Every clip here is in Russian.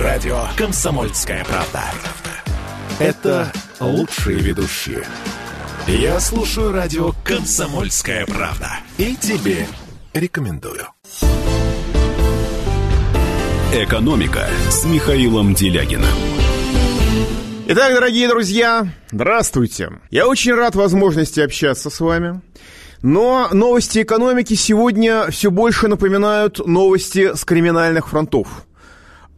радио «Комсомольская правда». Это лучшие ведущие. Я слушаю радио «Комсомольская правда». И тебе рекомендую. «Экономика» с Михаилом Делягином. Итак, дорогие друзья, здравствуйте. Я очень рад возможности общаться с вами. Но новости экономики сегодня все больше напоминают новости с криминальных фронтов.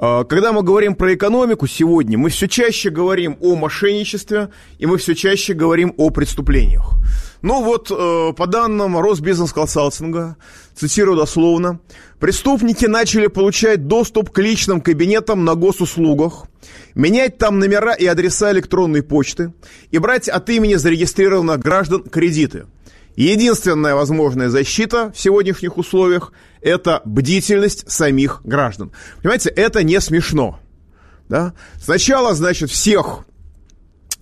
А, когда мы говорим про экономику сегодня, мы все чаще говорим о мошенничестве, и мы все чаще говорим о преступлениях. Ну вот, э, по данным Росбизнес консалтинга, цитирую дословно, преступники начали получать доступ к личным кабинетам на госуслугах, менять там номера и адреса электронной почты и брать от имени зарегистрированных граждан кредиты – Единственная возможная защита в сегодняшних условиях – это бдительность самих граждан. Понимаете, это не смешно. Да? Сначала, значит, всех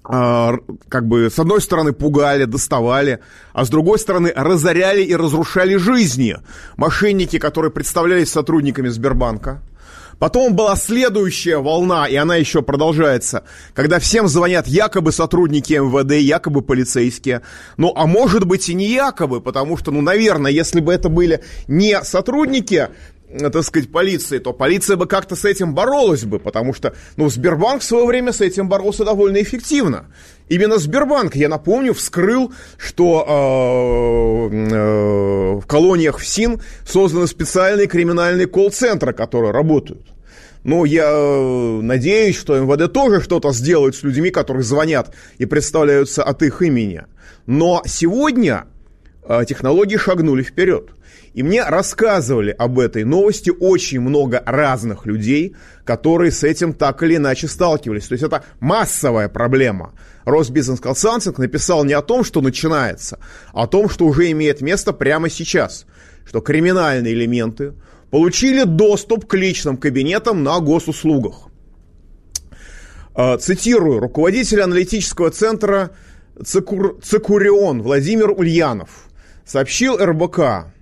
э, как бы с одной стороны пугали, доставали, а с другой стороны разоряли и разрушали жизни мошенники, которые представлялись сотрудниками Сбербанка. Потом была следующая волна, и она еще продолжается, когда всем звонят якобы сотрудники МВД, якобы полицейские. Ну, а может быть и не якобы, потому что, ну, наверное, если бы это были не сотрудники так сказать, полиции, то полиция бы как-то с этим боролась бы, потому что, ну, Сбербанк в свое время с этим боролся довольно эффективно. Именно Сбербанк, я напомню, вскрыл, что э, э, в колониях ФСИН созданы специальные криминальные колл-центры, которые работают. Ну, я э, надеюсь, что МВД тоже что-то сделает с людьми, которые звонят и представляются от их имени. Но сегодня э, технологии шагнули вперед. И мне рассказывали об этой новости очень много разных людей, которые с этим так или иначе сталкивались. То есть это массовая проблема. Росбизнес Консалтинг написал не о том, что начинается, а о том, что уже имеет место прямо сейчас. Что криминальные элементы получили доступ к личным кабинетам на госуслугах. А, цитирую, руководитель аналитического центра Цикур, Цикурион Владимир Ульянов сообщил РБК,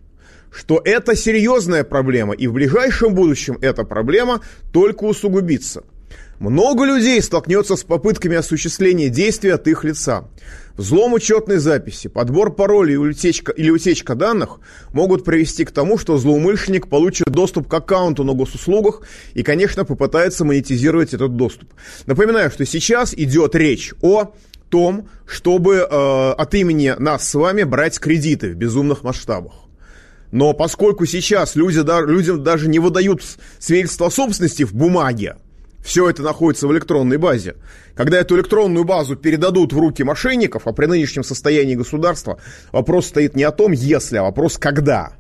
что это серьезная проблема, и в ближайшем будущем эта проблема только усугубится – много людей столкнется с попытками осуществления действий от их лица. Взлом учетной записи, подбор паролей или утечка, или утечка данных могут привести к тому, что злоумышленник получит доступ к аккаунту на госуслугах и, конечно, попытается монетизировать этот доступ. Напоминаю, что сейчас идет речь о том, чтобы э, от имени нас с вами брать кредиты в безумных масштабах. Но поскольку сейчас люди, да, людям даже не выдают свидетельство о собственности в бумаге, все это находится в электронной базе. Когда эту электронную базу передадут в руки мошенников, а при нынешнем состоянии государства вопрос стоит не о том, если, а вопрос когда,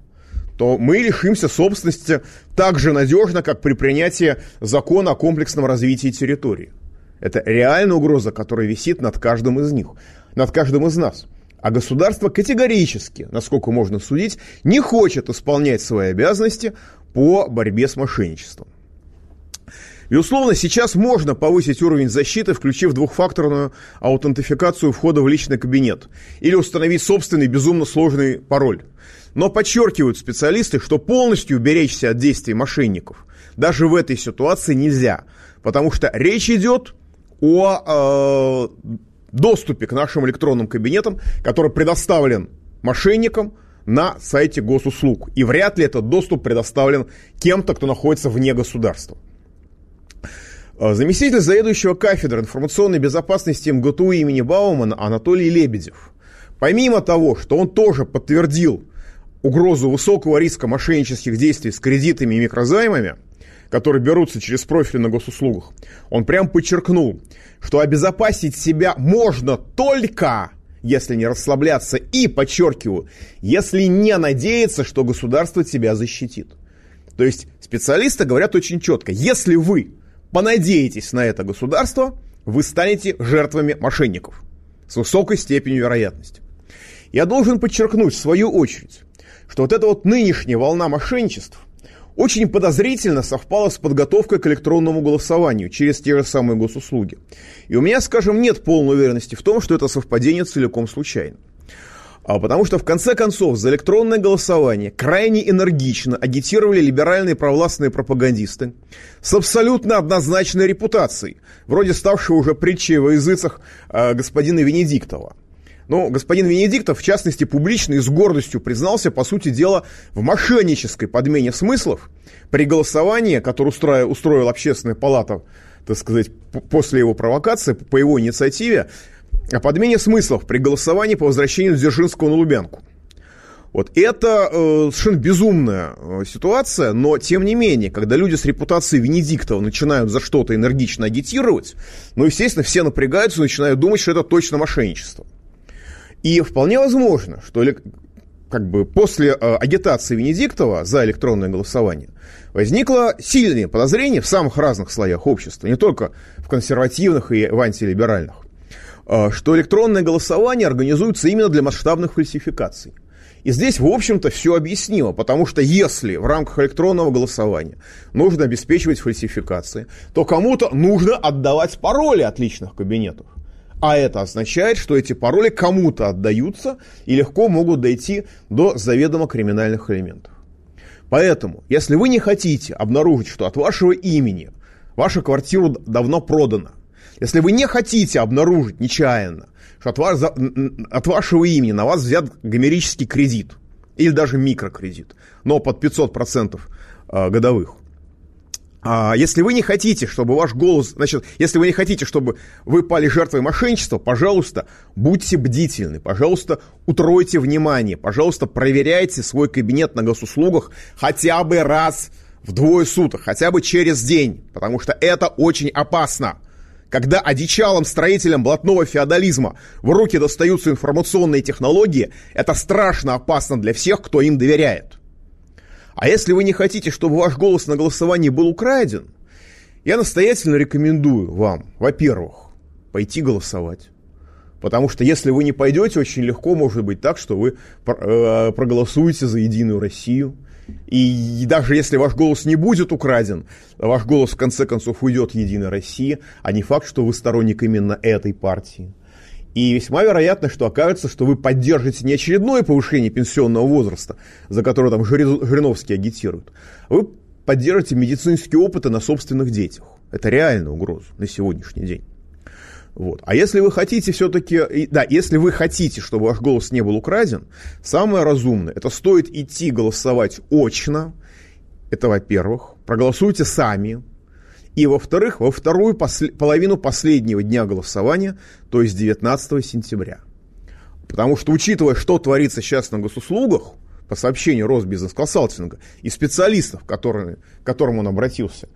то мы лишимся собственности так же надежно, как при принятии закона о комплексном развитии территории. Это реальная угроза, которая висит над каждым из них, над каждым из нас. А государство категорически, насколько можно судить, не хочет исполнять свои обязанности по борьбе с мошенничеством. Безусловно, сейчас можно повысить уровень защиты, включив двухфакторную аутентификацию входа в личный кабинет или установить собственный безумно сложный пароль. Но подчеркивают специалисты, что полностью уберечься от действий мошенников даже в этой ситуации нельзя, потому что речь идет о э, доступе к нашим электронным кабинетам, который предоставлен мошенникам на сайте госуслуг. И вряд ли этот доступ предоставлен кем-то, кто находится вне государства. А, заместитель заведующего кафедры информационной безопасности МГТУ имени Баумана Анатолий Лебедев. Помимо того, что он тоже подтвердил угрозу высокого риска мошеннических действий с кредитами и микрозаймами, которые берутся через профили на госуслугах, он прям подчеркнул, что обезопасить себя можно только, если не расслабляться, и, подчеркиваю, если не надеяться, что государство тебя защитит. То есть специалисты говорят очень четко, если вы понадеетесь на это государство, вы станете жертвами мошенников с высокой степенью вероятности. Я должен подчеркнуть в свою очередь, что вот эта вот нынешняя волна мошенничеств очень подозрительно совпала с подготовкой к электронному голосованию через те же самые госуслуги. И у меня, скажем, нет полной уверенности в том, что это совпадение целиком случайно. А потому что, в конце концов, за электронное голосование крайне энергично агитировали либеральные провластные пропагандисты с абсолютно однозначной репутацией, вроде ставшего уже притчей во языцах э, господина Венедиктова. Ну, господин Венедиктов, в частности, публично и с гордостью признался, по сути дела, в мошеннической подмене смыслов при голосовании, которое устроил, устроила общественная палата, так сказать, после его провокации, по его инициативе, о подмене смыслов при голосовании по возвращению Дзержинского на Лубянку. Вот это э, совершенно безумная э, ситуация, но тем не менее, когда люди с репутацией Венедиктова начинают за что-то энергично агитировать, ну, естественно, все напрягаются и начинают думать, что это точно мошенничество. И вполне возможно, что как бы после э, агитации Венедиктова за электронное голосование возникло сильное подозрение в самых разных слоях общества, не только в консервативных и в антилиберальных, э, что электронное голосование организуется именно для масштабных фальсификаций. И здесь, в общем-то, все объяснимо, потому что если в рамках электронного голосования нужно обеспечивать фальсификации, то кому-то нужно отдавать пароли от личных кабинетов. А это означает, что эти пароли кому-то отдаются и легко могут дойти до заведомо криминальных элементов. Поэтому, если вы не хотите обнаружить, что от вашего имени ваша квартира давно продана, если вы не хотите обнаружить нечаянно, что от, вас, от вашего имени на вас взят гомерический кредит или даже микрокредит, но под 500% э, годовых, если вы не хотите, чтобы ваш голос, значит, если вы не хотите, чтобы вы пали жертвой мошенничества, пожалуйста, будьте бдительны, пожалуйста, утройте внимание, пожалуйста, проверяйте свой кабинет на госуслугах хотя бы раз в двое суток, хотя бы через день, потому что это очень опасно. Когда одичалым строителям блатного феодализма в руки достаются информационные технологии, это страшно опасно для всех, кто им доверяет. А если вы не хотите, чтобы ваш голос на голосовании был украден, я настоятельно рекомендую вам, во-первых, пойти голосовать. Потому что если вы не пойдете, очень легко может быть так, что вы э, проголосуете за Единую Россию. И даже если ваш голос не будет украден, ваш голос в конце концов уйдет Единой России, а не факт, что вы сторонник именно этой партии. И весьма вероятно, что окажется, что вы поддержите не очередное повышение пенсионного возраста, за которое там Жириновский агитирует, а вы поддержите медицинские опыты на собственных детях. Это реальная угроза на сегодняшний день. Вот. А если вы хотите все-таки, да, если вы хотите, чтобы ваш голос не был украден, самое разумное, это стоит идти голосовать очно, это во-первых, проголосуйте сами, и, во-вторых, во вторую посл- половину последнего дня голосования, то есть 19 сентября. Потому что, учитывая, что творится сейчас на госуслугах, по сообщению Росбизнес-консалтинга и специалистов, которые, к которым он обратился,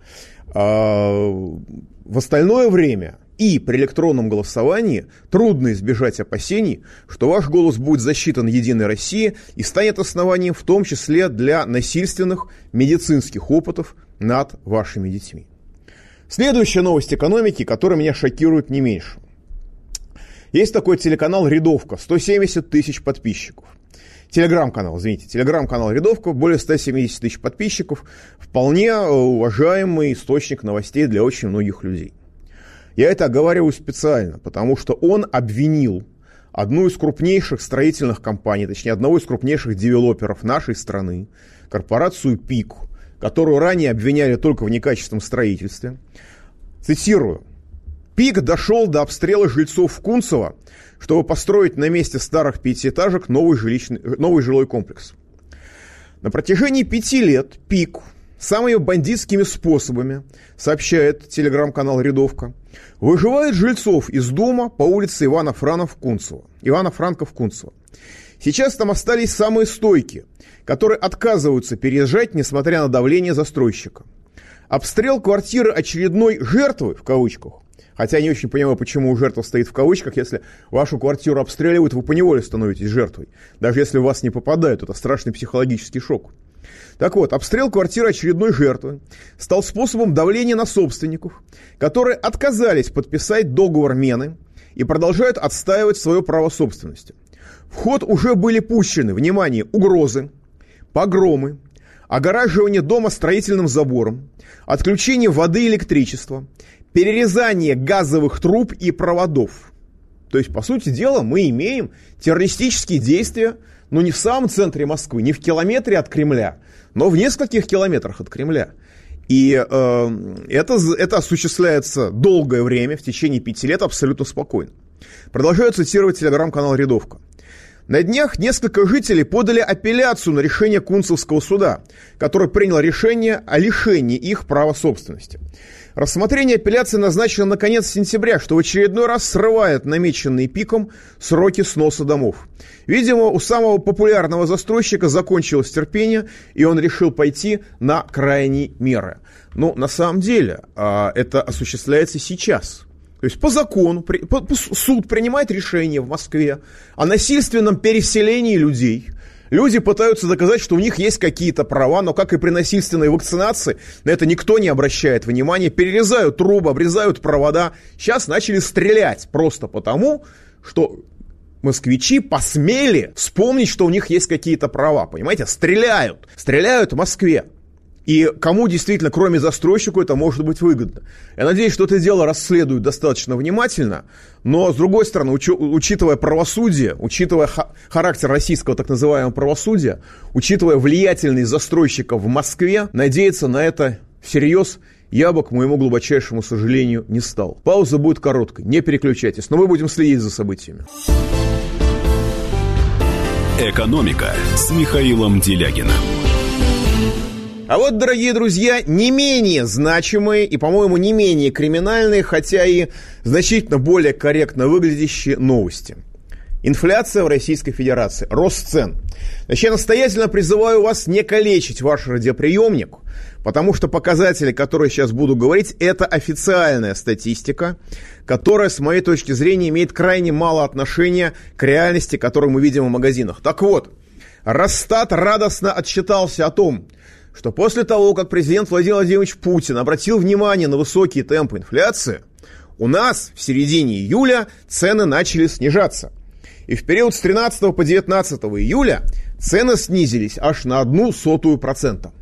э, в остальное время и при электронном голосовании трудно избежать опасений, что ваш голос будет засчитан Единой России и станет основанием в том числе для насильственных медицинских опытов над вашими детьми. Следующая новость экономики, которая меня шокирует не меньше. Есть такой телеканал «Рядовка», 170 тысяч подписчиков. Телеграм-канал, извините, телеграм-канал «Рядовка», более 170 тысяч подписчиков. Вполне э, уважаемый источник новостей для очень многих людей. Я это оговариваю специально, потому что он обвинил одну из крупнейших строительных компаний, точнее, одного из крупнейших девелоперов нашей страны, корпорацию «Пик», которую ранее обвиняли только в некачественном строительстве. Цитирую. Пик дошел до обстрела жильцов Кунцева, чтобы построить на месте старых пятиэтажек новый, жилищный, новый жилой комплекс. На протяжении пяти лет Пик самыми бандитскими способами, сообщает телеграм-канал «Рядовка», выживает жильцов из дома по улице Ивана Франов Кунцева. Ивана Франков Кунцева. Сейчас там остались самые стойкие, которые отказываются переезжать, несмотря на давление застройщика. Обстрел квартиры очередной жертвы, в кавычках, хотя я не очень понимаю, почему жертва стоит в кавычках, если вашу квартиру обстреливают, вы поневоле становитесь жертвой. Даже если в вас не попадают, это страшный психологический шок. Так вот, обстрел квартиры очередной жертвы стал способом давления на собственников, которые отказались подписать договор мены и продолжают отстаивать свое право собственности. В ход уже были пущены, внимание, угрозы, погромы, огораживание дома строительным забором, отключение воды и электричества, перерезание газовых труб и проводов. То есть, по сути дела, мы имеем террористические действия, но не в самом центре Москвы, не в километре от Кремля, но в нескольких километрах от Кремля. И э, это, это осуществляется долгое время, в течение пяти лет, абсолютно спокойно. Продолжаю цитировать телеграм-канал «Рядовка». На днях несколько жителей подали апелляцию на решение Кунцевского суда, который принял решение о лишении их права собственности. Рассмотрение апелляции назначено на конец сентября, что в очередной раз срывает намеченные пиком сроки сноса домов. Видимо, у самого популярного застройщика закончилось терпение, и он решил пойти на крайние меры. Но на самом деле а, это осуществляется сейчас. То есть по закону суд принимает решение в Москве о насильственном переселении людей – Люди пытаются доказать, что у них есть какие-то права, но как и при насильственной вакцинации, на это никто не обращает внимания. Перерезают трубы, обрезают провода. Сейчас начали стрелять просто потому, что москвичи посмели вспомнить, что у них есть какие-то права. Понимаете, стреляют. Стреляют в Москве. И кому действительно, кроме застройщику, это может быть выгодно. Я надеюсь, что это дело расследуют достаточно внимательно, но, с другой стороны, уч, учитывая правосудие, учитывая ха- характер российского так называемого правосудия, учитывая влиятельность застройщиков в Москве, надеяться на это всерьез я бы, к моему глубочайшему сожалению, не стал. Пауза будет короткой, не переключайтесь, но мы будем следить за событиями. «Экономика» с Михаилом Делягином. А вот, дорогие друзья, не менее значимые и, по-моему, не менее криминальные, хотя и значительно более корректно выглядящие новости. Инфляция в Российской Федерации, рост цен. Значит, я настоятельно призываю вас не калечить ваш радиоприемник, потому что показатели, которые сейчас буду говорить, это официальная статистика, которая, с моей точки зрения, имеет крайне мало отношения к реальности, которую мы видим в магазинах. Так вот, Росстат радостно отчитался о том, что после того, как президент Владимир Владимирович Путин обратил внимание на высокие темпы инфляции, у нас в середине июля цены начали снижаться. И в период с 13 по 19 июля цены снизились аж на одну сотую процента.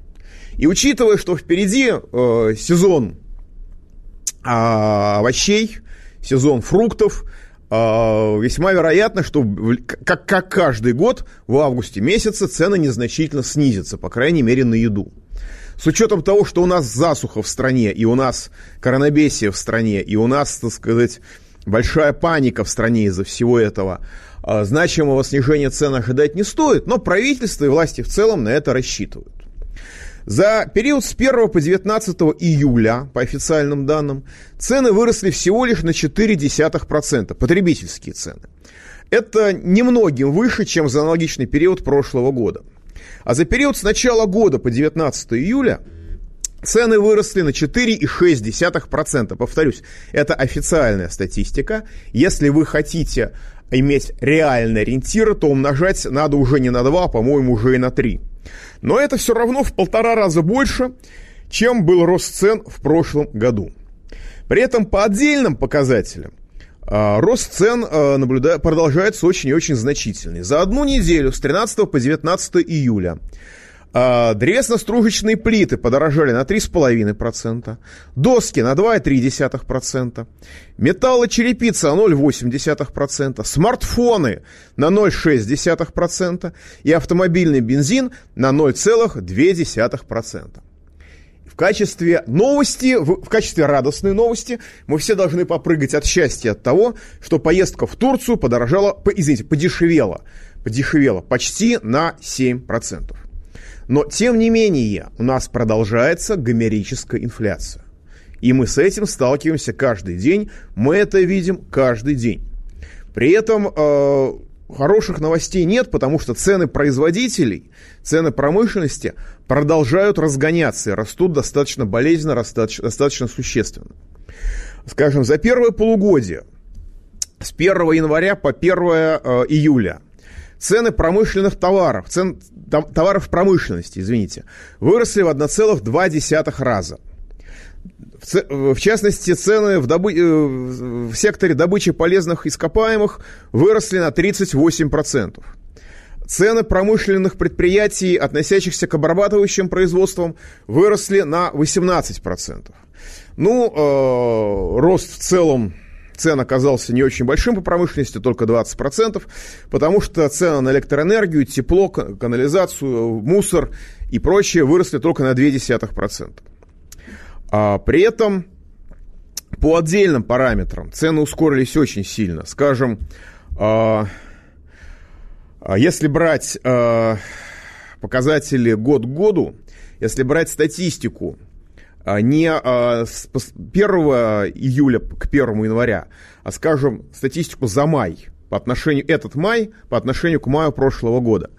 И учитывая, что впереди э, сезон э, овощей, сезон фруктов, весьма вероятно, что как, как каждый год в августе месяце цены незначительно снизятся, по крайней мере на еду. С учетом того, что у нас засуха в стране, и у нас коронабесие в стране, и у нас, так сказать, большая паника в стране из-за всего этого, а, значимого снижения цен ожидать не стоит, но правительство и власти в целом на это рассчитывают. За период с 1 по 19 июля, по официальным данным, цены выросли всего лишь на 0,4%, потребительские цены. Это немногим выше, чем за аналогичный период прошлого года. А за период с начала года по 19 июля цены выросли на 4,6%. Повторюсь, это официальная статистика. Если вы хотите иметь реальный ориентир, то умножать надо уже не на 2, а, по-моему, уже и на 3. Но это все равно в полтора раза больше, чем был рост цен в прошлом году. При этом по отдельным показателям а, рост цен а, наблюда... продолжается очень и очень значительный. За одну неделю с 13 по 19 июля а, Дресно-стружечные плиты подорожали на 3,5%, доски на 2,3%, металлочерепица на 0,8%, смартфоны на 0,6% и автомобильный бензин на 0,2%. В качестве новости, в, в качестве радостной новости, мы все должны попрыгать от счастья от того, что поездка в Турцию подорожала, извините, подешевела, подешевела почти на 7%. Но, тем не менее, у нас продолжается гомерическая инфляция. И мы с этим сталкиваемся каждый день, мы это видим каждый день. При этом э, хороших новостей нет, потому что цены производителей, цены промышленности продолжают разгоняться и растут достаточно болезненно, достаточно, достаточно существенно. Скажем, за первое полугодие, с 1 января по 1 э, июля – цены промышленных товаров, цен товаров промышленности, извините, выросли в 1,2 раза. В, в частности, цены в, добы, э, в секторе добычи полезных ископаемых выросли на 38%. Цены промышленных предприятий, относящихся к обрабатывающим производствам, выросли на 18%. Ну, э, рост в целом цен оказался не очень большим по промышленности, только 20%, потому что цены на электроэнергию, тепло, канализацию, мусор и прочее выросли только на 0,2%. А при этом по отдельным параметрам цены ускорились очень сильно. Скажем, а, а если брать а, показатели год к году, если брать статистику не с 1 июля к 1 января, а, скажем, статистику за май, по отношению, этот май по отношению к маю прошлого года.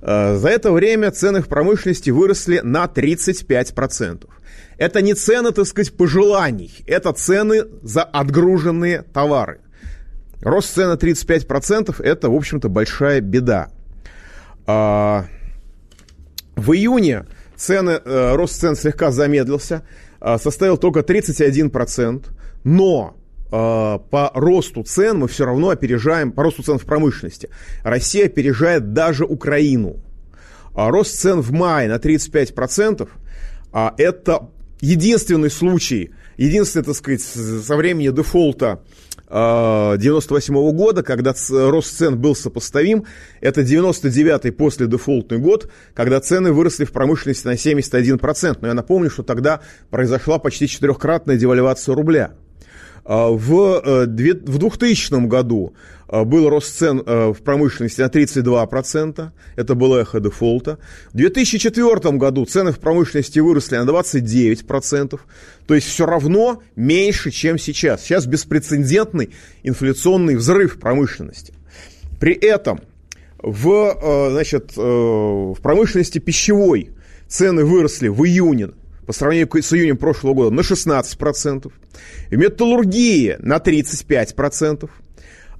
За это время цены в промышленности выросли на 35%. Это не цены, так сказать, пожеланий, это цены за отгруженные товары. Рост цены 35% это, в общем-то, большая беда. А, в июне цены, э, рост цен слегка замедлился, а, составил только 31%, но а, по росту цен мы все равно опережаем, по росту цен в промышленности, Россия опережает даже Украину. Рост цен в мае на 35% это единственный случай, единственный, так сказать, со времени дефолта 98 -го года, когда рост цен был сопоставим, это 99-й после дефолтный год, когда цены выросли в промышленности на 71%. Но я напомню, что тогда произошла почти четырехкратная девальвация рубля. А, в 2000 э, году э, был рост цен э, в промышленности на 32%, это было эхо дефолта. В 2004 году цены в промышленности выросли на 29%, то есть все равно меньше, чем сейчас. Сейчас беспрецедентный инфляционный взрыв промышленности. При этом в, значит, в промышленности пищевой цены выросли в июне по сравнению с июнем прошлого года на 16%, в металлургии на 35%,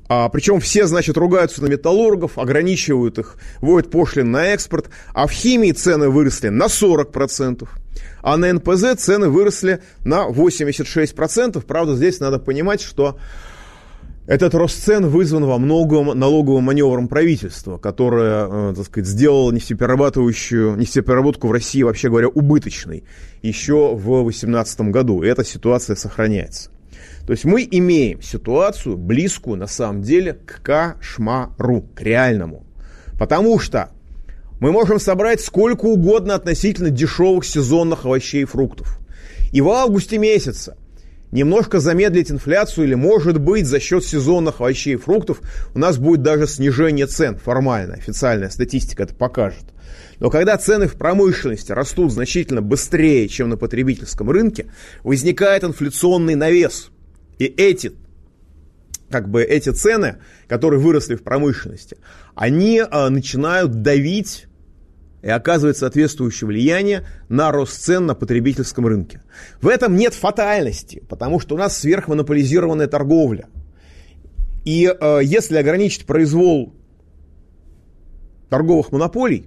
а, причем все, значит, ругаются на металлургов, ограничивают их, вводят пошлин на экспорт, а в химии цены выросли на 40%, а на НПЗ цены выросли на 86%. Правда, здесь надо понимать, что этот рост цен вызван во многом налоговым маневром правительства, которое, э, так сказать, сделало нефтеперерабатывающую, нефтепереработку в России, вообще говоря, убыточной еще в 2018 году. И эта ситуация сохраняется. То есть мы имеем ситуацию близкую, на самом деле, к кошмару, к реальному. Потому что мы можем собрать сколько угодно относительно дешевых сезонных овощей и фруктов. И в августе месяце немножко замедлить инфляцию или, может быть, за счет сезонных овощей и фруктов у нас будет даже снижение цен формально, официальная статистика это покажет. Но когда цены в промышленности растут значительно быстрее, чем на потребительском рынке, возникает инфляционный навес. И эти, как бы эти цены, которые выросли в промышленности, они а, начинают давить и оказывает соответствующее влияние на рост цен на потребительском рынке. В этом нет фатальности, потому что у нас сверхмонополизированная торговля. И э, если ограничить произвол торговых монополий,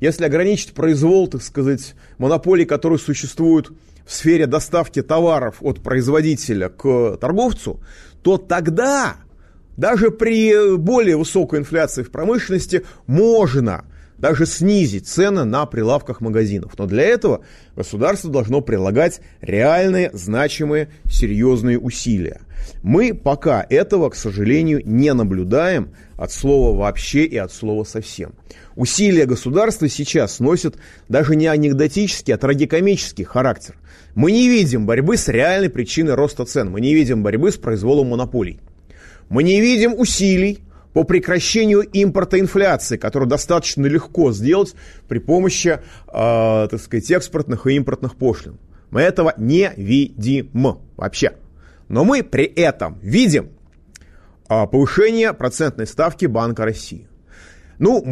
если ограничить произвол, так сказать, монополий, которые существуют в сфере доставки товаров от производителя к торговцу, то тогда даже при более высокой инфляции в промышленности можно даже снизить цены на прилавках магазинов. Но для этого государство должно прилагать реальные, значимые, серьезные усилия. Мы пока этого, к сожалению, не наблюдаем от слова вообще и от слова совсем. Усилия государства сейчас носят даже не анекдотический, а трагикомический характер. Мы не видим борьбы с реальной причиной роста цен, мы не видим борьбы с произволом монополий. Мы не видим усилий по прекращению импорта инфляции, которую достаточно легко сделать при помощи, э, так сказать, экспортных и импортных пошлин. Мы этого не видим вообще. Но мы при этом видим э, повышение процентной ставки Банка России. Ну,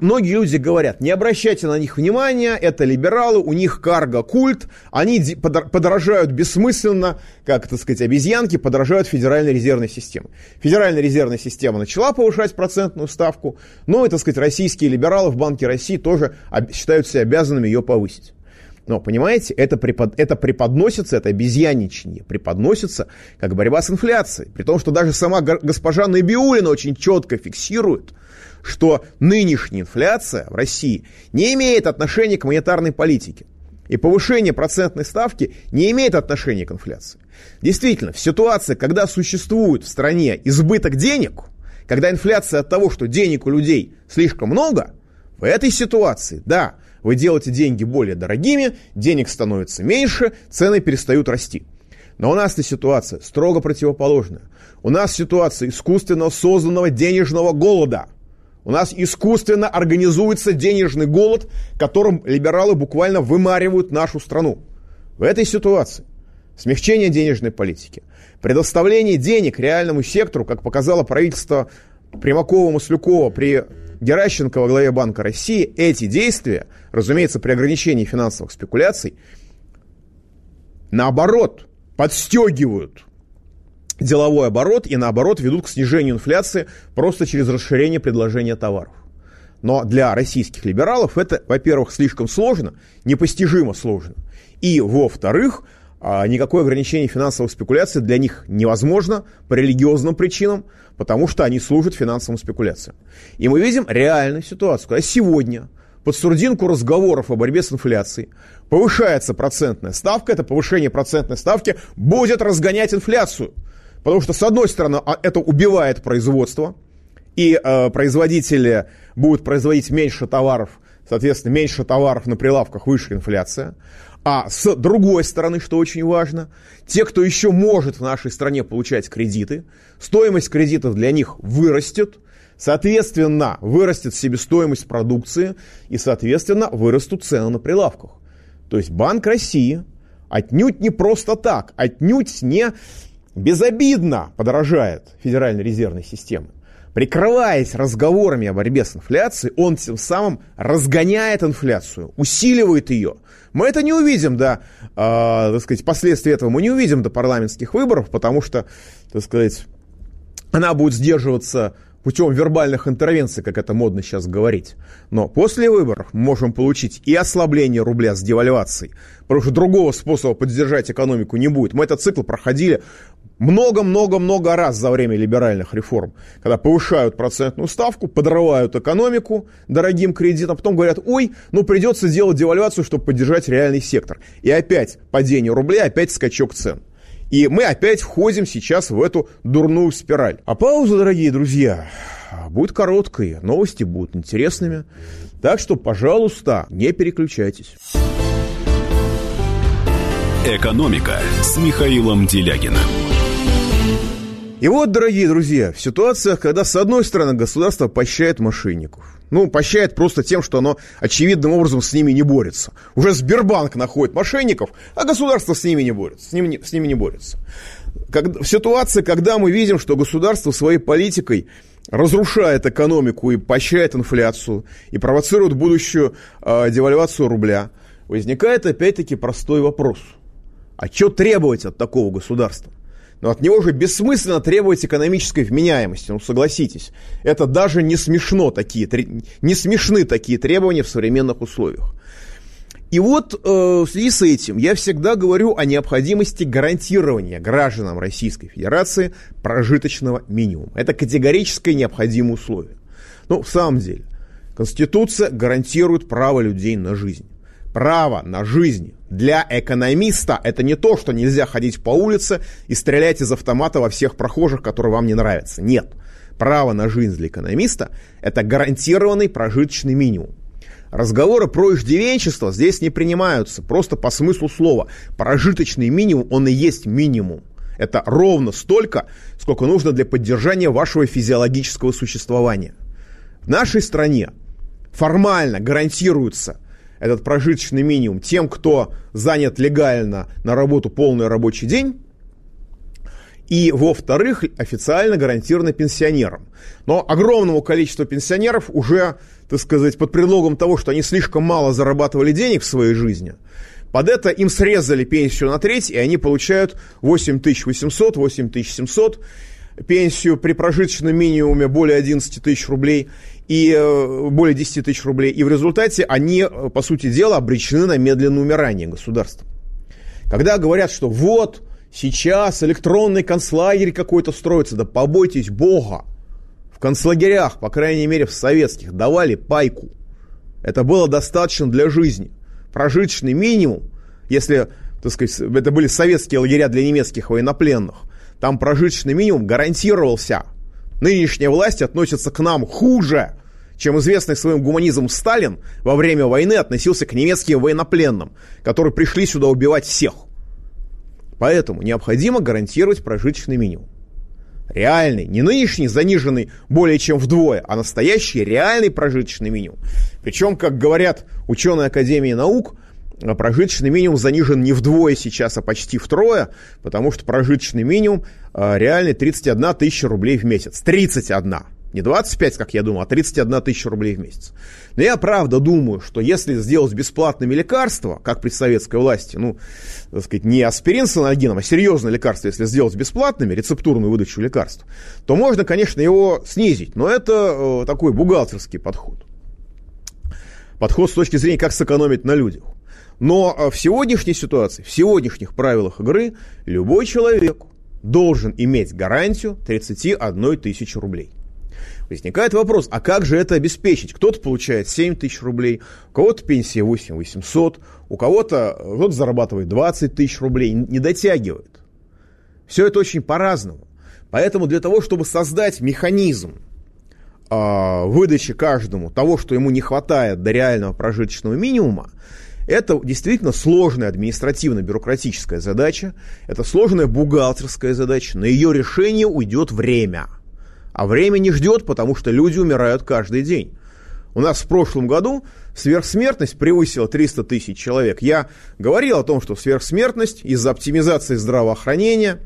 многие люди говорят, не обращайте на них внимания, это либералы, у них карго-культ, они подорожают бессмысленно, как, так сказать, обезьянки, подорожают Федеральной резервной системы. Федеральная резервная система начала повышать процентную ставку, но, так сказать, российские либералы в Банке России тоже считают себя обязанными ее повысить. Но, понимаете, это, препод, это преподносится, это обезьяничание, преподносится как борьба с инфляцией. При том, что даже сама госпожа Набиулина очень четко фиксирует, что нынешняя инфляция в России не имеет отношения к монетарной политике. И повышение процентной ставки не имеет отношения к инфляции. Действительно, в ситуации, когда существует в стране избыток денег, когда инфляция от того, что денег у людей слишком много, в этой ситуации, да, вы делаете деньги более дорогими, денег становится меньше, цены перестают расти. Но у нас-то ситуация строго противоположная. У нас ситуация искусственно созданного денежного голода. У нас искусственно организуется денежный голод, которым либералы буквально вымаривают нашу страну. В этой ситуации смягчение денежной политики, предоставление денег реальному сектору, как показало правительство Примакова-Маслюкова при Геращенко во главе Банка России, эти действия, разумеется, при ограничении финансовых спекуляций, наоборот, подстегивают деловой оборот и наоборот ведут к снижению инфляции просто через расширение предложения товаров. Но для российских либералов это, во-первых, слишком сложно, непостижимо сложно. И, во-вторых, а, никакое ограничение финансовых спекуляций для них невозможно по религиозным причинам, потому что они служат финансовым спекуляциям. И мы видим реальную ситуацию, когда сегодня под сурдинку разговоров о борьбе с инфляцией повышается процентная ставка, это повышение процентной ставки будет разгонять инфляцию. Потому что, с одной стороны, а, это убивает производство, и э, производители будут производить меньше товаров, соответственно, меньше товаров на прилавках, выше инфляция. А с другой стороны, что очень важно, те, кто еще может в нашей стране получать кредиты, стоимость кредитов для них вырастет, соответственно, вырастет себестоимость продукции и, соответственно, вырастут цены на прилавках. То есть Банк России отнюдь не просто так, отнюдь не безобидно подорожает Федеральной резервной системы. Прикрываясь разговорами о борьбе с инфляцией, он тем самым разгоняет инфляцию, усиливает ее, мы это не увидим до, э, так сказать, последствий этого мы не увидим до парламентских выборов, потому что, так сказать, она будет сдерживаться путем вербальных интервенций, как это модно сейчас говорить. Но после выборов мы можем получить и ослабление рубля с девальвацией, потому что другого способа поддержать экономику не будет. Мы этот цикл проходили много-много-много раз за время либеральных реформ, когда повышают процентную ставку, подрывают экономику дорогим кредитом, потом говорят, ой, ну придется делать девальвацию, чтобы поддержать реальный сектор. И опять падение рубля, опять скачок цен. И мы опять входим сейчас в эту дурную спираль. А пауза, дорогие друзья, будет короткой, новости будут интересными. Так что, пожалуйста, не переключайтесь. «Экономика» с Михаилом Делягином. И вот, дорогие друзья, в ситуациях, когда с одной стороны государство поощряет мошенников, ну, поощряет просто тем, что оно очевидным образом с ними не борется. Уже Сбербанк находит мошенников, а государство с ними не борется. С ними не, с ними не борется. Как, в ситуации, когда мы видим, что государство своей политикой разрушает экономику и поощряет инфляцию, и провоцирует будущую э, девальвацию рубля, возникает опять-таки простой вопрос. А что требовать от такого государства? Но от него же бессмысленно требовать экономической вменяемости, ну согласитесь. Это даже не смешно такие, не смешны такие требования в современных условиях. И вот э, в связи с этим я всегда говорю о необходимости гарантирования гражданам Российской Федерации прожиточного минимума. Это категорическое необходимое условие. Ну, в самом деле, Конституция гарантирует право людей на жизнь. Право на жизнь для экономиста это не то, что нельзя ходить по улице и стрелять из автомата во всех прохожих, которые вам не нравятся. Нет. Право на жизнь для экономиста – это гарантированный прожиточный минимум. Разговоры про иждивенчество здесь не принимаются, просто по смыслу слова. Прожиточный минимум, он и есть минимум. Это ровно столько, сколько нужно для поддержания вашего физиологического существования. В нашей стране формально гарантируется этот прожиточный минимум тем, кто занят легально на работу полный рабочий день, и, во-вторых, официально гарантировано пенсионерам. Но огромному количеству пенсионеров уже, так сказать, под предлогом того, что они слишком мало зарабатывали денег в своей жизни, под это им срезали пенсию на треть, и они получают 8800, 8700, пенсию при прожиточном минимуме более 11 тысяч рублей и э, более 10 тысяч рублей. И в результате они, э, по сути дела, обречены на медленное умирание государства. Когда говорят, что вот сейчас электронный концлагерь какой-то строится, да побойтесь Бога. В концлагерях, по крайней мере в советских, давали пайку. Это было достаточно для жизни. прожиточный минимум, если, так сказать, это были советские лагеря для немецких военнопленных, там прожиточный минимум гарантировался. Нынешняя власть относится к нам хуже, чем известный своим гуманизмом Сталин во время войны относился к немецким военнопленным, которые пришли сюда убивать всех. Поэтому необходимо гарантировать прожиточный минимум. Реальный, не нынешний, заниженный более чем вдвое, а настоящий реальный прожиточный минимум. Причем, как говорят ученые Академии наук, прожиточный минимум занижен не вдвое сейчас, а почти втрое, потому что прожиточный минимум э, реальный 31 тысяча рублей в месяц. 31. Не 25, как я думал, а 31 тысяча рублей в месяц. Но я правда думаю, что если сделать бесплатными лекарства, как при советской власти, ну, так сказать, не аспирин с анальгином, а серьезное лекарство, если сделать бесплатными, рецептурную выдачу лекарств, то можно, конечно, его снизить. Но это э, такой бухгалтерский подход. Подход с точки зрения, как сэкономить на людях. Но э, в сегодняшней ситуации, в сегодняшних правилах игры, любой человек должен иметь гарантию 31 тысячи рублей. Возникает вопрос, а как же это обеспечить? Кто-то получает 7 тысяч рублей, у кого-то пенсия 8 800, у кого-то кто зарабатывает 20 тысяч рублей, не дотягивает. Все это очень по-разному. Поэтому для того, чтобы создать механизм э, выдачи каждому того, что ему не хватает до реального прожиточного минимума, это действительно сложная административно-бюрократическая задача, это сложная бухгалтерская задача, на ее решение уйдет время – а время не ждет, потому что люди умирают каждый день. У нас в прошлом году сверхсмертность превысила 300 тысяч человек. Я говорил о том, что сверхсмертность из-за оптимизации здравоохранения,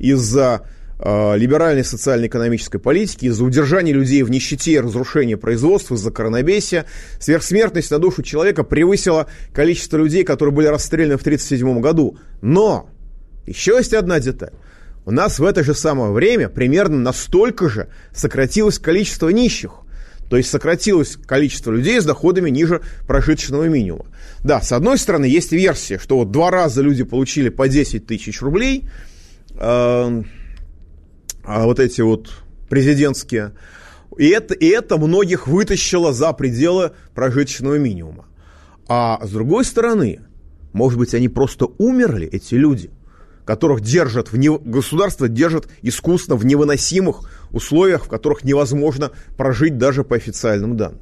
из-за либеральной социально-экономической политики, из-за удержания людей в нищете и разрушения производства, из-за коронабесия, сверхсмертность на душу человека превысила количество людей, которые были расстреляны в 1937 году. Но еще есть одна деталь у нас в это же самое время примерно настолько же сократилось количество нищих. То есть сократилось количество людей с доходами ниже прожиточного минимума. Да, с одной стороны, есть версия, что вот два раза люди получили по 10 тысяч рублей, э, вот эти вот президентские, и это, и это многих вытащило за пределы прожиточного минимума. А с другой стороны, может быть, они просто умерли, эти люди – которых держат в не... государство держит искусственно в невыносимых условиях, в которых невозможно прожить даже по официальным данным.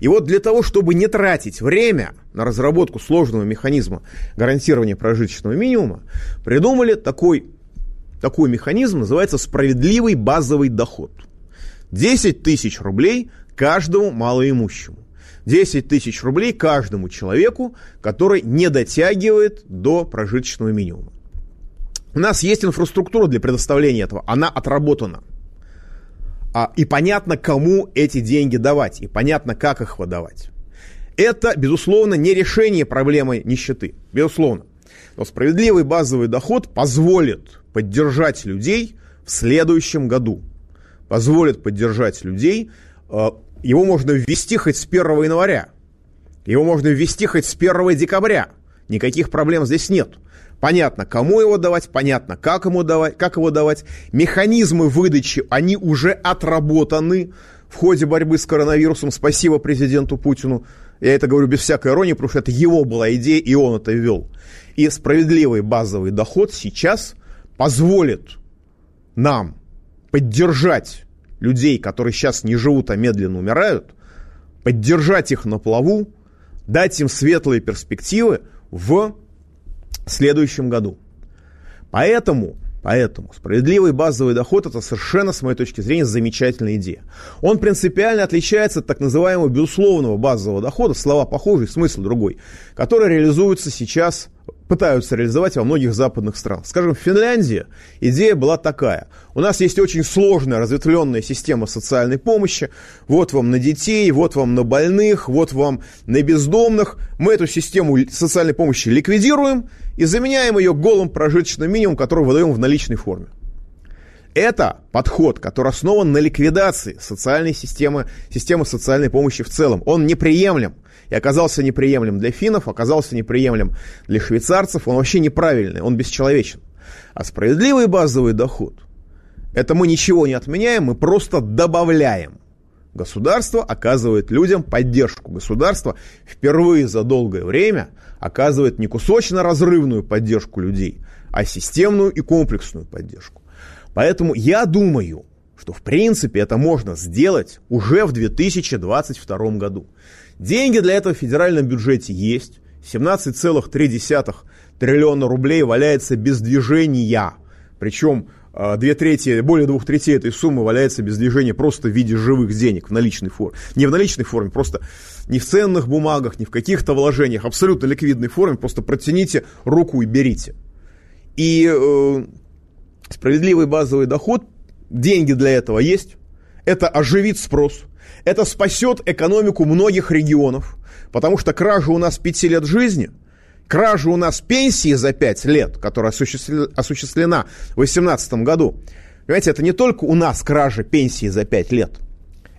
И вот для того, чтобы не тратить время на разработку сложного механизма гарантирования прожиточного минимума, придумали такой, такой механизм, называется справедливый базовый доход. 10 тысяч рублей каждому малоимущему. 10 тысяч рублей каждому человеку, который не дотягивает до прожиточного минимума. У нас есть инфраструктура для предоставления этого, она отработана. А, и понятно, кому эти деньги давать, и понятно, как их выдавать. Это, безусловно, не решение проблемы нищеты, безусловно. Но справедливый базовый доход позволит поддержать людей в следующем году. Позволит поддержать людей. Э, его можно ввести хоть с 1 января. Его можно ввести хоть с 1 декабря. Никаких проблем здесь нет. Понятно, кому его давать, понятно, как ему давать, как его давать. Механизмы выдачи, они уже отработаны в ходе борьбы с коронавирусом. Спасибо президенту Путину. Я это говорю без всякой иронии, потому что это его была идея, и он это ввел. И справедливый базовый доход сейчас позволит нам поддержать людей, которые сейчас не живут, а медленно умирают, поддержать их на плаву, дать им светлые перспективы в следующем году. Поэтому, поэтому справедливый базовый доход это совершенно, с моей точки зрения, замечательная идея. Он принципиально отличается от так называемого безусловного базового дохода, слова похожие, смысл другой, который реализуется сейчас пытаются реализовать во многих западных странах. Скажем, в Финляндии идея была такая. У нас есть очень сложная разветвленная система социальной помощи. Вот вам на детей, вот вам на больных, вот вам на бездомных. Мы эту систему социальной помощи ликвидируем и заменяем ее голым прожиточным минимумом, который выдаем в наличной форме. Это подход, который основан на ликвидации социальной системы, системы социальной помощи в целом. Он неприемлем и оказался неприемлем для финнов, оказался неприемлем для швейцарцев, он вообще неправильный, он бесчеловечен. А справедливый базовый доход – это мы ничего не отменяем, мы просто добавляем Государство оказывает людям поддержку. Государство впервые за долгое время оказывает не кусочно-разрывную поддержку людей, а системную и комплексную поддержку. Поэтому я думаю, что в принципе это можно сделать уже в 2022 году. Деньги для этого в федеральном бюджете есть. 17,3 триллиона рублей валяется без движения. Причем две трети, более двух третей этой суммы валяется без движения просто в виде живых денег в наличной форме. Не в наличной форме, просто не в ценных бумагах, не в каких-то вложениях, абсолютно ликвидной форме, просто протяните руку и берите. И э, справедливый базовый доход, деньги для этого есть, это оживит спрос, это спасет экономику многих регионов, потому что кража у нас пяти лет жизни – кража у нас пенсии за 5 лет, которая осуществлена в 2018 году, понимаете, это не только у нас кража пенсии за 5 лет.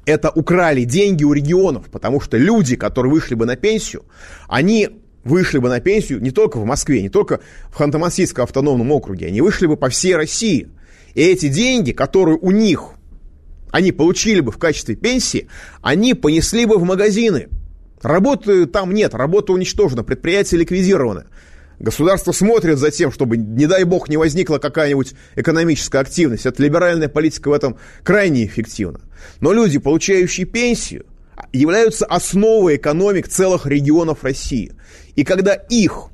Это украли деньги у регионов, потому что люди, которые вышли бы на пенсию, они вышли бы на пенсию не только в Москве, не только в Ханты-Мансийском автономном округе, они вышли бы по всей России. И эти деньги, которые у них, они получили бы в качестве пенсии, они понесли бы в магазины – Работы там нет, работа уничтожена, предприятие ликвидировано. Государство смотрит за тем, чтобы, не дай бог, не возникла какая-нибудь экономическая активность. Это либеральная политика в этом крайне эффективна. Но люди, получающие пенсию, являются основой экономик целых регионов России. И когда их,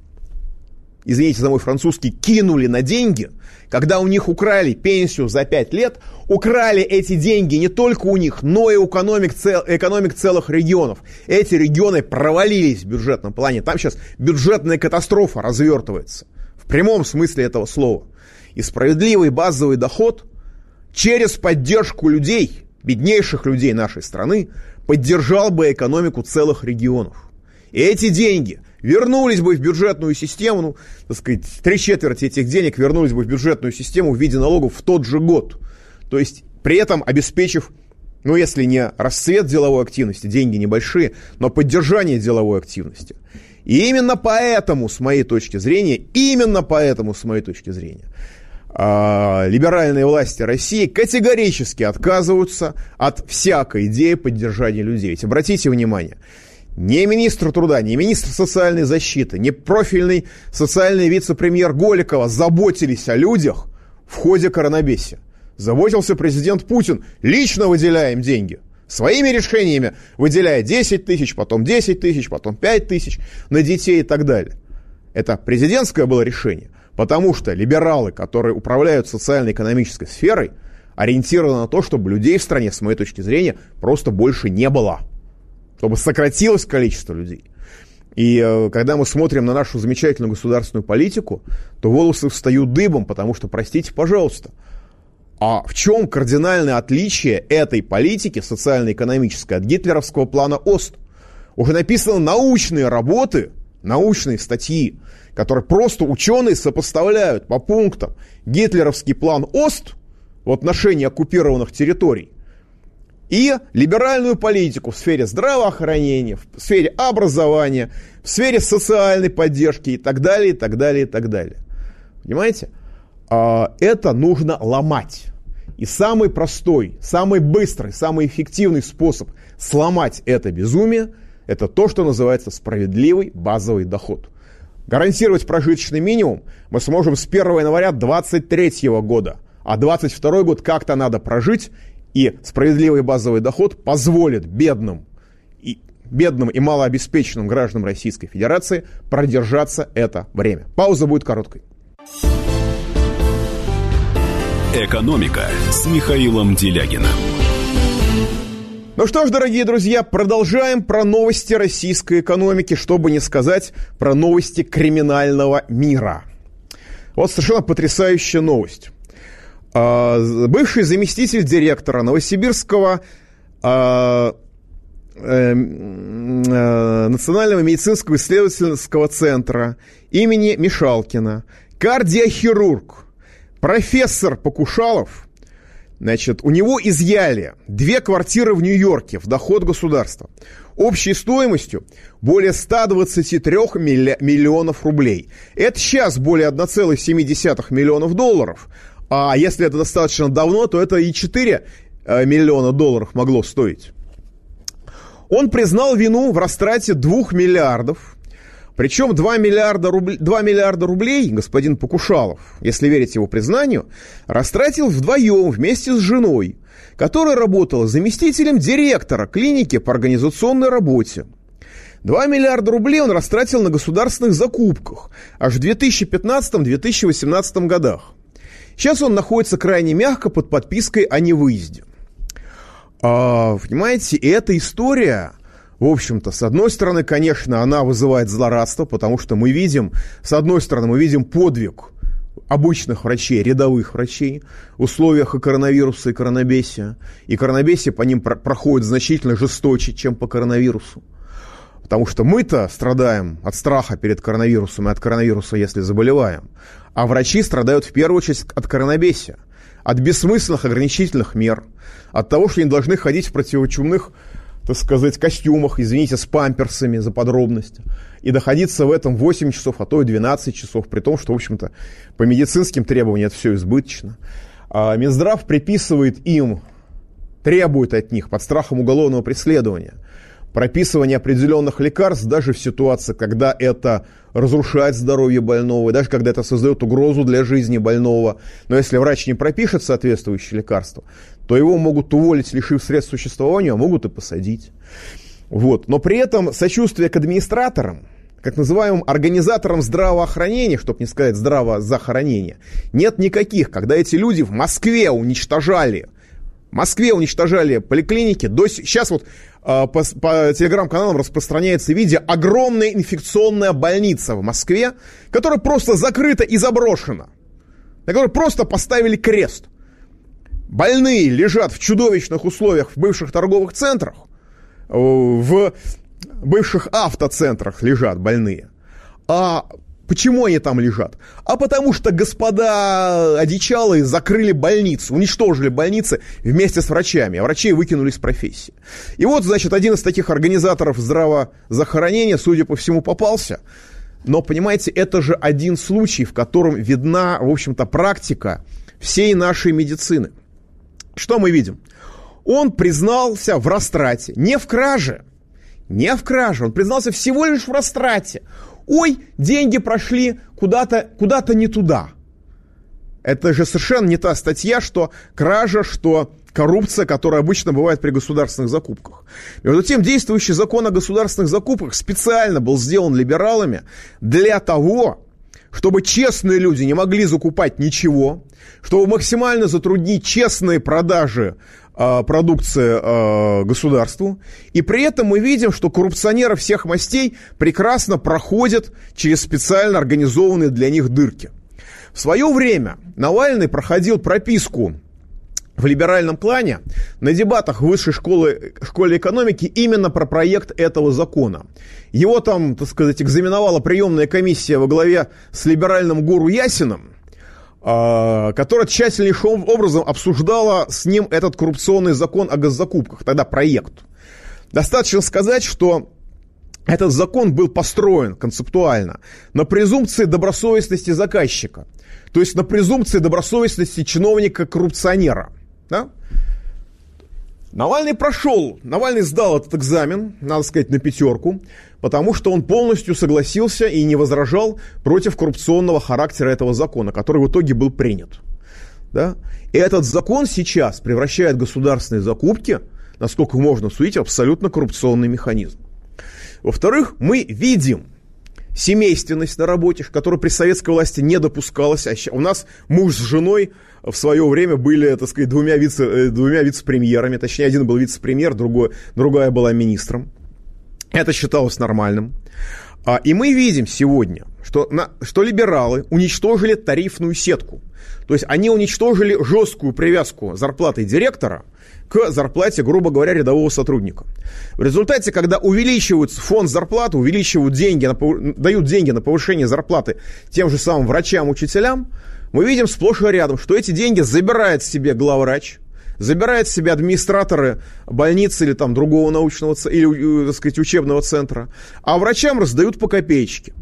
извините за мой французский, кинули на деньги, когда у них украли пенсию за 5 лет, украли эти деньги не только у них, но и у экономик, цел, экономик целых регионов. Эти регионы провалились в бюджетном плане. Там сейчас бюджетная катастрофа развертывается. В прямом смысле этого слова. И справедливый базовый доход через поддержку людей, беднейших людей нашей страны, поддержал бы экономику целых регионов. И эти деньги вернулись бы в бюджетную систему, ну, так сказать, три четверти этих денег вернулись бы в бюджетную систему в виде налогов в тот же год. То есть при этом обеспечив, ну если не расцвет деловой активности, деньги небольшие, но поддержание деловой активности. И именно поэтому, с моей точки зрения, именно поэтому, с моей точки зрения, а, либеральные власти России категорически отказываются от всякой идеи поддержания людей. Ведь обратите внимание, ни министр труда, ни министр социальной защиты, ни профильный социальный вице-премьер Голикова заботились о людях в ходе коронабесия. Заботился президент Путин. Лично выделяем деньги. Своими решениями выделяя 10 тысяч, потом 10 тысяч, потом 5 тысяч на детей и так далее. Это президентское было решение, потому что либералы, которые управляют социально-экономической сферой, ориентированы на то, чтобы людей в стране, с моей точки зрения, просто больше не было чтобы сократилось количество людей. И э, когда мы смотрим на нашу замечательную государственную политику, то волосы встают дыбом, потому что, простите, пожалуйста, а в чем кардинальное отличие этой политики социально-экономической от гитлеровского плана ОСТ? Уже написаны научные работы, научные статьи, которые просто ученые сопоставляют по пунктам гитлеровский план ОСТ в отношении оккупированных территорий и либеральную политику в сфере здравоохранения, в сфере образования, в сфере социальной поддержки и так далее, и так далее, и так далее. Понимаете? А, это нужно ломать. И самый простой, самый быстрый, самый эффективный способ сломать это безумие, это то, что называется справедливый базовый доход. Гарантировать прожиточный минимум мы сможем с 1 января 2023 года. А 2022 год как-то надо прожить, и справедливый базовый доход позволит бедным и, бедным и малообеспеченным гражданам Российской Федерации продержаться это время. Пауза будет короткой. «Экономика» с Михаилом Делягином. Ну что ж, дорогие друзья, продолжаем про новости российской экономики, чтобы не сказать про новости криминального мира. Вот совершенно потрясающая новость. А, бывший заместитель директора Новосибирского а, э, э, Национального медицинского исследовательского центра имени Мишалкина, кардиохирург, профессор Покушалов, значит, у него изъяли две квартиры в Нью-Йорке в доход государства общей стоимостью более 123 миллионов рублей. Это сейчас более 1,7 миллионов долларов. А если это достаточно давно, то это и 4 э, миллиона долларов могло стоить. Он признал вину в растрате 2 миллиардов. Причем 2 миллиарда, рубль, 2 миллиарда рублей господин Покушалов, если верить его признанию, растратил вдвоем вместе с женой, которая работала заместителем директора клиники по организационной работе. 2 миллиарда рублей он растратил на государственных закупках аж в 2015-2018 годах. Сейчас он находится крайне мягко под подпиской о невыезде. А, понимаете, и эта история, в общем-то, с одной стороны, конечно, она вызывает злорадство, потому что мы видим, с одной стороны, мы видим подвиг обычных врачей, рядовых врачей в условиях и коронавируса, и коронабесия. И коронабесие по ним проходит значительно жесточе, чем по коронавирусу. Потому что мы-то страдаем от страха перед коронавирусом и от коронавируса, если заболеваем. А врачи страдают в первую очередь от коронабесия, от бессмысленных ограничительных мер, от того, что они должны ходить в противочумных, так сказать, костюмах, извините, с памперсами за подробности, и находиться в этом 8 часов, а то и 12 часов, при том, что, в общем-то, по медицинским требованиям это все избыточно. А Минздрав приписывает им, требует от них под страхом уголовного преследования – прописывание определенных лекарств даже в ситуации, когда это разрушает здоровье больного, и даже когда это создает угрозу для жизни больного. Но если врач не пропишет соответствующее лекарство, то его могут уволить, лишив средств существования, а могут и посадить. Вот. Но при этом сочувствие к администраторам, как называемым организаторам здравоохранения, чтобы не сказать здравозахоронения, нет никаких, когда эти люди в Москве уничтожали в Москве уничтожали поликлиники. До, сейчас вот э, по, по телеграм-каналам распространяется видео огромная инфекционная больница в Москве, которая просто закрыта и заброшена. На которой просто поставили крест. Больные лежат в чудовищных условиях в бывших торговых центрах, в бывших автоцентрах лежат больные. А Почему они там лежат? А потому что господа одичалые закрыли больницу, уничтожили больницы вместе с врачами, а врачей выкинули с профессии. И вот, значит, один из таких организаторов здравозахоронения, судя по всему, попался. Но, понимаете, это же один случай, в котором видна, в общем-то, практика всей нашей медицины. Что мы видим? Он признался в растрате, не в краже, не в краже, он признался всего лишь в растрате ой, деньги прошли куда-то куда не туда. Это же совершенно не та статья, что кража, что коррупция, которая обычно бывает при государственных закупках. Между тем, действующий закон о государственных закупках специально был сделан либералами для того, чтобы честные люди не могли закупать ничего, чтобы максимально затруднить честные продажи продукции э, государству. И при этом мы видим, что коррупционеры всех мастей прекрасно проходят через специально организованные для них дырки. В свое время Навальный проходил прописку в либеральном плане на дебатах высшей школы, школе экономики именно про проект этого закона. Его там, так сказать, экзаменовала приемная комиссия во главе с либеральным гуру Ясиным, а, которая тщательнейшим образом обсуждала с ним этот коррупционный закон о госзакупках, тогда проект. Достаточно сказать, что этот закон был построен концептуально на презумпции добросовестности заказчика, то есть на презумпции добросовестности чиновника-коррупционера. Да? Навальный прошел, Навальный сдал этот экзамен, надо сказать, на пятерку, потому что он полностью согласился и не возражал против коррупционного характера этого закона, который в итоге был принят. Да? И этот закон сейчас превращает государственные закупки, насколько можно судить, в абсолютно коррупционный механизм. Во-вторых, мы видим семейственность на работе, которая при советской власти не допускалась. А у нас муж с женой в свое время были, так сказать, двумя, вице, э, двумя вице-премьерами. Точнее, один был вице-премьер, другой, другая была министром. Это считалось нормальным. А, и мы видим сегодня, что, на, что либералы уничтожили тарифную сетку. То есть они уничтожили жесткую привязку зарплаты директора к зарплате, грубо говоря, рядового сотрудника. В результате, когда увеличивается фонд зарплаты, увеличивают деньги, на, дают деньги на повышение зарплаты тем же самым врачам, учителям, мы видим сплошь и рядом, что эти деньги забирает себе главврач, забирает себе администраторы больницы или там другого научного или, э, так сказать, учебного центра, а врачам раздают по копеечке.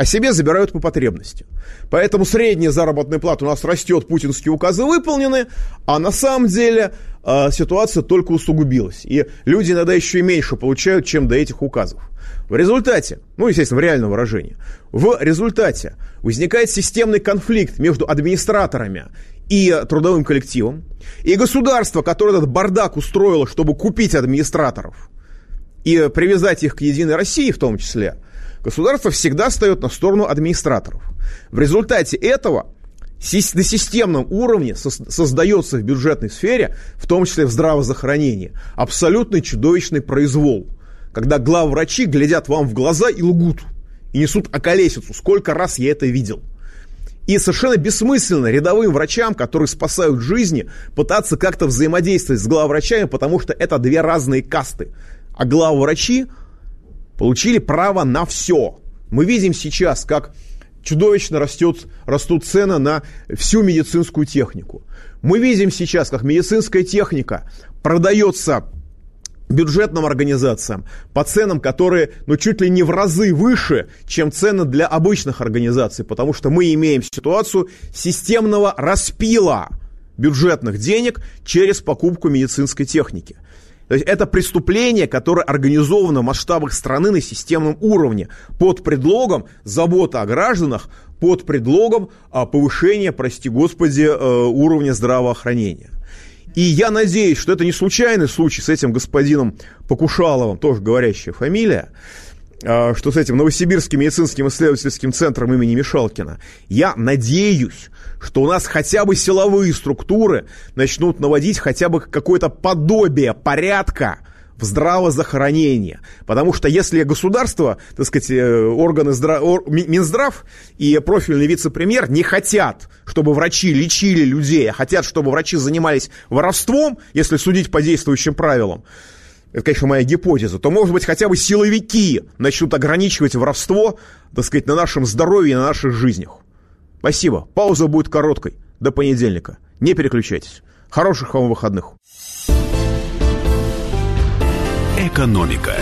А себе забирают по потребности. Поэтому средняя заработная плата у нас растет, путинские указы выполнены, а на самом деле э, ситуация только усугубилась. И люди иногда еще и меньше получают, чем до этих указов. В результате, ну, естественно, в реальном выражении, в результате возникает системный конфликт между администраторами и трудовым коллективом, и государство, которое этот бардак устроило, чтобы купить администраторов и привязать их к Единой России в том числе – государство всегда встает на сторону администраторов. В результате этого на системном уровне создается в бюджетной сфере, в том числе в здравоохранении, абсолютный чудовищный произвол. Когда главврачи глядят вам в глаза и лгут. И несут околесицу. Сколько раз я это видел. И совершенно бессмысленно рядовым врачам, которые спасают жизни, пытаться как-то взаимодействовать с главврачами, потому что это две разные касты. А главврачи получили право на все. Мы видим сейчас, как чудовищно растет, растут цены на всю медицинскую технику. Мы видим сейчас, как медицинская техника продается бюджетным организациям по ценам, которые ну, чуть ли не в разы выше, чем цены для обычных организаций, потому что мы имеем ситуацию системного распила бюджетных денег через покупку медицинской техники. То есть это преступление, которое организовано в масштабах страны на системном уровне под предлогом заботы о гражданах, под предлогом а, повышения, прости господи, э, уровня здравоохранения. И я надеюсь, что это не случайный случай с этим господином Покушаловым, тоже говорящая фамилия, что с этим Новосибирским медицинским исследовательским центром имени Мишалкина. Я надеюсь, что у нас хотя бы силовые структуры начнут наводить хотя бы какое-то подобие порядка в здравоохранении. Потому что если государство, так сказать, э, органы здра... Минздрав и профильный вице-премьер не хотят, чтобы врачи лечили людей, а хотят, чтобы врачи занимались воровством, если судить по действующим правилам, это, конечно, моя гипотеза, то, может быть, хотя бы силовики начнут ограничивать воровство, так сказать, на нашем здоровье и на наших жизнях. Спасибо. Пауза будет короткой. До понедельника. Не переключайтесь. Хороших вам выходных. Экономика.